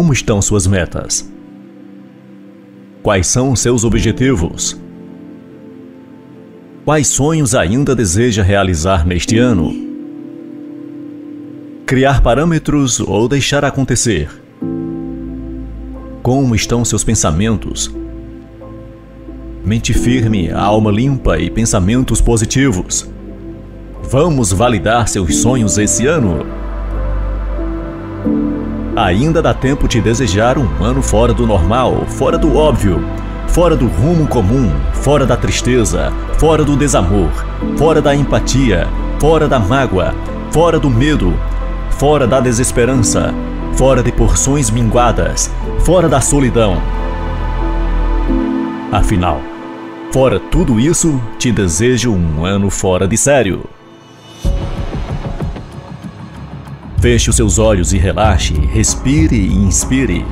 Como estão suas metas? Quais são seus objetivos? Quais sonhos ainda deseja realizar neste ano? Criar parâmetros ou deixar acontecer? Como estão seus pensamentos? Mente firme, alma limpa e pensamentos positivos. Vamos validar seus sonhos esse ano. Ainda dá tempo de desejar um ano fora do normal, fora do óbvio, fora do rumo comum, fora da tristeza, fora do desamor, fora da empatia, fora da mágoa, fora do medo, fora da desesperança, fora de porções minguadas, fora da solidão. Afinal, fora tudo isso, te desejo um ano fora de sério. Feche os seus olhos e relaxe, respire e inspire.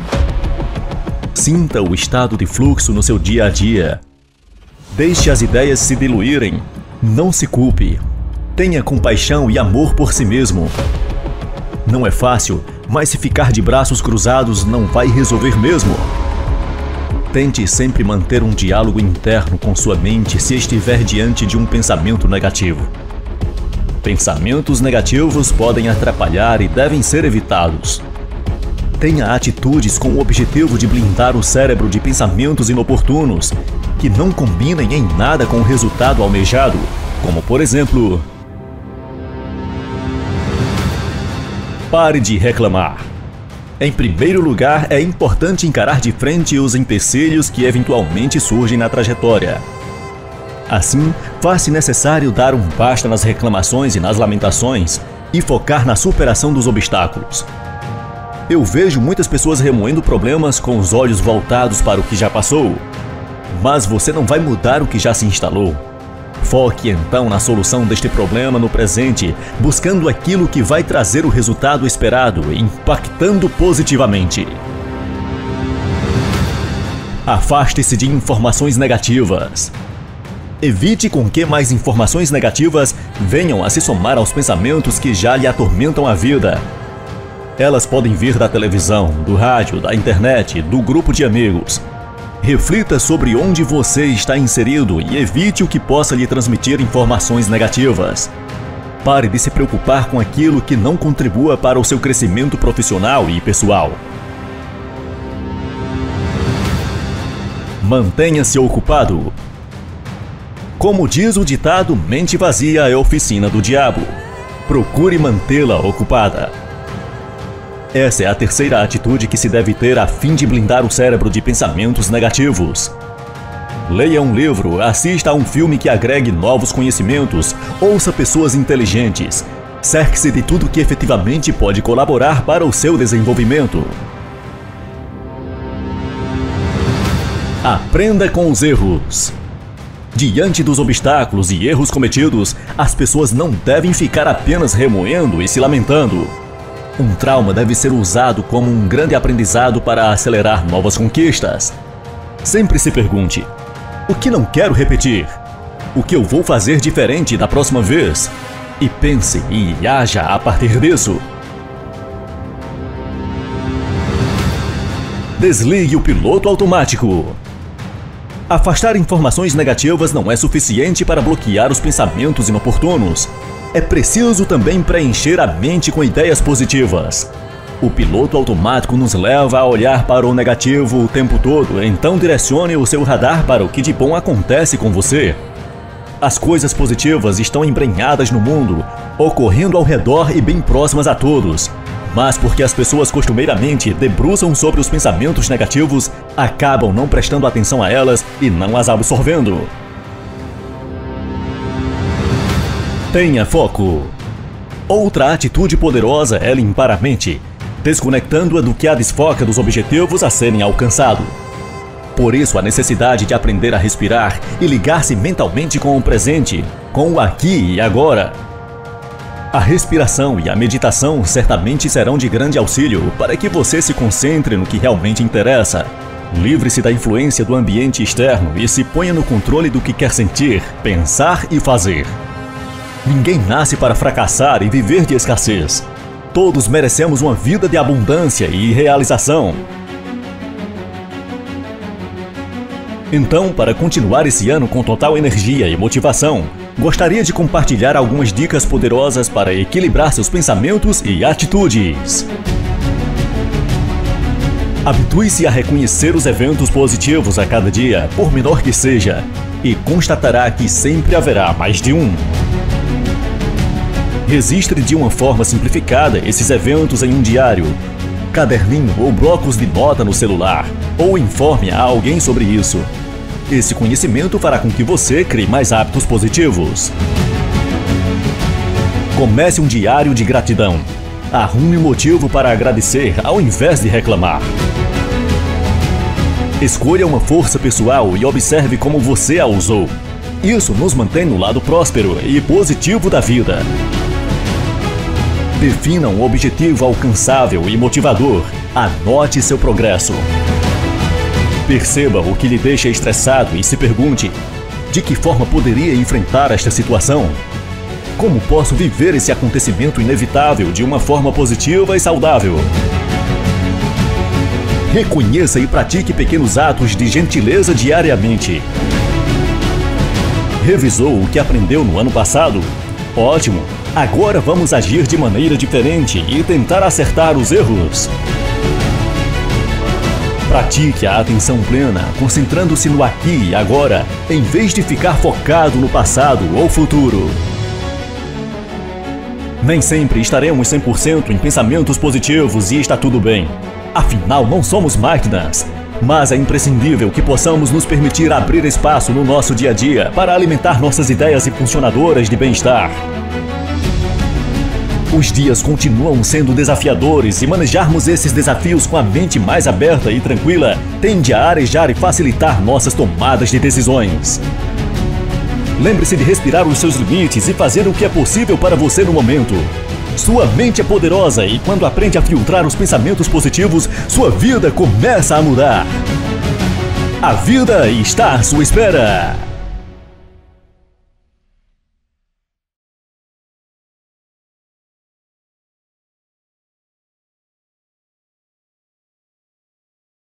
Sinta o estado de fluxo no seu dia a dia. Deixe as ideias se diluírem. Não se culpe. Tenha compaixão e amor por si mesmo. Não é fácil, mas se ficar de braços cruzados não vai resolver mesmo. Tente sempre manter um diálogo interno com sua mente se estiver diante de um pensamento negativo. Pensamentos negativos podem atrapalhar e devem ser evitados. Tenha atitudes com o objetivo de blindar o cérebro de pensamentos inoportunos que não combinem em nada com o resultado almejado, como por exemplo. Pare de reclamar. Em primeiro lugar, é importante encarar de frente os empecilhos que eventualmente surgem na trajetória. Assim, faz-se necessário dar um basta nas reclamações e nas lamentações e focar na superação dos obstáculos. Eu vejo muitas pessoas remoendo problemas com os olhos voltados para o que já passou. Mas você não vai mudar o que já se instalou. Foque então na solução deste problema no presente, buscando aquilo que vai trazer o resultado esperado, impactando positivamente. Afaste-se de informações negativas. Evite com que mais informações negativas venham a se somar aos pensamentos que já lhe atormentam a vida elas podem vir da televisão, do rádio, da internet, do grupo de amigos. Reflita sobre onde você está inserido e evite o que possa lhe transmitir informações negativas. Pare de se preocupar com aquilo que não contribua para o seu crescimento profissional e pessoal. Mantenha-se ocupado. Como diz o ditado, mente vazia é oficina do diabo. Procure mantê-la ocupada. Essa é a terceira atitude que se deve ter a fim de blindar o cérebro de pensamentos negativos. Leia um livro, assista a um filme que agregue novos conhecimentos, ouça pessoas inteligentes. Cerque-se de tudo que efetivamente pode colaborar para o seu desenvolvimento. Aprenda com os erros. Diante dos obstáculos e erros cometidos, as pessoas não devem ficar apenas remoendo e se lamentando. Um trauma deve ser usado como um grande aprendizado para acelerar novas conquistas. Sempre se pergunte: o que não quero repetir? O que eu vou fazer diferente da próxima vez? E pense e haja a partir disso. Desligue o piloto automático. Afastar informações negativas não é suficiente para bloquear os pensamentos inoportunos é preciso também preencher a mente com ideias positivas. O piloto automático nos leva a olhar para o negativo o tempo todo, então direcione o seu radar para o que de bom acontece com você. As coisas positivas estão embrenhadas no mundo, ocorrendo ao redor e bem próximas a todos. Mas porque as pessoas costumeiramente debruçam sobre os pensamentos negativos, acabam não prestando atenção a elas e não as absorvendo. Tenha foco. Outra atitude poderosa é limpar a mente, desconectando-a do que a desfoca dos objetivos a serem alcançados. Por isso, a necessidade de aprender a respirar e ligar-se mentalmente com o presente, com o aqui e agora. A respiração e a meditação certamente serão de grande auxílio para que você se concentre no que realmente interessa. Livre-se da influência do ambiente externo e se ponha no controle do que quer sentir, pensar e fazer. Ninguém nasce para fracassar e viver de escassez. Todos merecemos uma vida de abundância e realização. Então, para continuar esse ano com total energia e motivação, gostaria de compartilhar algumas dicas poderosas para equilibrar seus pensamentos e atitudes. Habitue-se a reconhecer os eventos positivos a cada dia, por menor que seja, e constatará que sempre haverá mais de um. Registre de uma forma simplificada esses eventos em um diário, caderninho ou blocos de nota no celular, ou informe a alguém sobre isso. Esse conhecimento fará com que você crie mais hábitos positivos. Comece um diário de gratidão. Arrume um motivo para agradecer ao invés de reclamar. Escolha uma força pessoal e observe como você a usou. Isso nos mantém no lado próspero e positivo da vida. Defina um objetivo alcançável e motivador. Anote seu progresso. Perceba o que lhe deixa estressado e se pergunte: de que forma poderia enfrentar esta situação? Como posso viver esse acontecimento inevitável de uma forma positiva e saudável? Reconheça e pratique pequenos atos de gentileza diariamente. Revisou o que aprendeu no ano passado? Ótimo! Agora vamos agir de maneira diferente e tentar acertar os erros. Pratique a atenção plena, concentrando-se no aqui e agora, em vez de ficar focado no passado ou futuro. Nem sempre estaremos 100% em pensamentos positivos e está tudo bem. Afinal, não somos máquinas. Mas é imprescindível que possamos nos permitir abrir espaço no nosso dia a dia para alimentar nossas ideias e funcionadoras de bem-estar. Os dias continuam sendo desafiadores e manejarmos esses desafios com a mente mais aberta e tranquila tende a arejar e facilitar nossas tomadas de decisões. Lembre-se de respirar os seus limites e fazer o que é possível para você no momento. Sua mente é poderosa e quando aprende a filtrar os pensamentos positivos, sua vida começa a mudar. A vida está à sua espera.